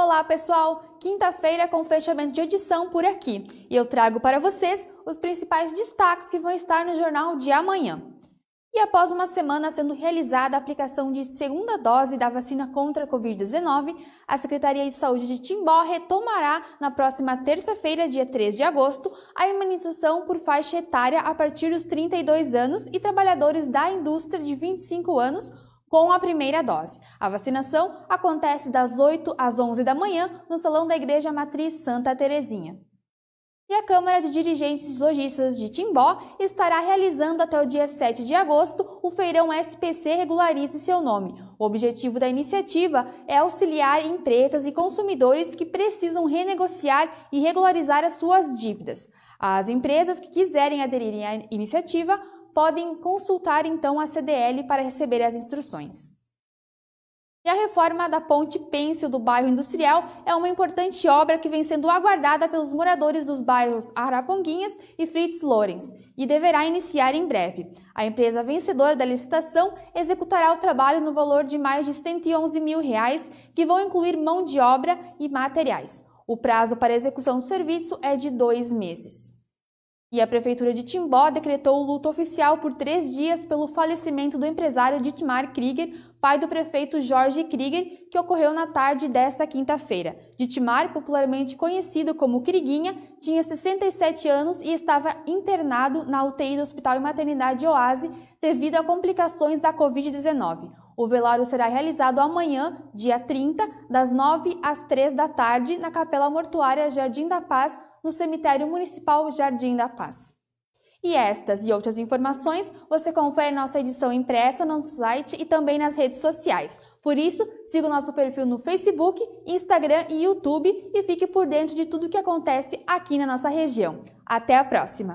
Olá, pessoal! Quinta-feira com fechamento de edição por aqui e eu trago para vocês os principais destaques que vão estar no jornal de amanhã. E após uma semana sendo realizada a aplicação de segunda dose da vacina contra a Covid-19, a Secretaria de Saúde de Timbó retomará na próxima terça-feira, dia 3 de agosto, a imunização por faixa etária a partir dos 32 anos e trabalhadores da indústria de 25 anos com a primeira dose. A vacinação acontece das 8 às 11 da manhã no Salão da Igreja Matriz Santa Terezinha. E a Câmara de Dirigentes Lojistas de Timbó estará realizando até o dia 7 de agosto o feirão SPC Regularize seu nome. O objetivo da iniciativa é auxiliar empresas e consumidores que precisam renegociar e regularizar as suas dívidas. As empresas que quiserem aderirem à iniciativa podem consultar então a CDL para receber as instruções. E a reforma da Ponte Pêncil do bairro Industrial é uma importante obra que vem sendo aguardada pelos moradores dos bairros Araponguinhas e Fritz Lorenz e deverá iniciar em breve. A empresa vencedora da licitação executará o trabalho no valor de mais de 111 mil reais, que vão incluir mão de obra e materiais. O prazo para execução do serviço é de dois meses. E a Prefeitura de Timbó decretou o luto oficial por três dias pelo falecimento do empresário Dietmar Krieger, pai do prefeito Jorge Krieger, que ocorreu na tarde desta quinta-feira. Dietmar, popularmente conhecido como Kriguinha, tinha 67 anos e estava internado na UTI do Hospital e Maternidade Oase devido a complicações da Covid-19. O velório será realizado amanhã, dia 30, das 9 às 3 da tarde, na Capela Mortuária Jardim da Paz, no Cemitério Municipal Jardim da Paz. E estas e outras informações você confere nossa edição impressa no nosso site e também nas redes sociais. Por isso, siga o nosso perfil no Facebook, Instagram e YouTube e fique por dentro de tudo o que acontece aqui na nossa região. Até a próxima!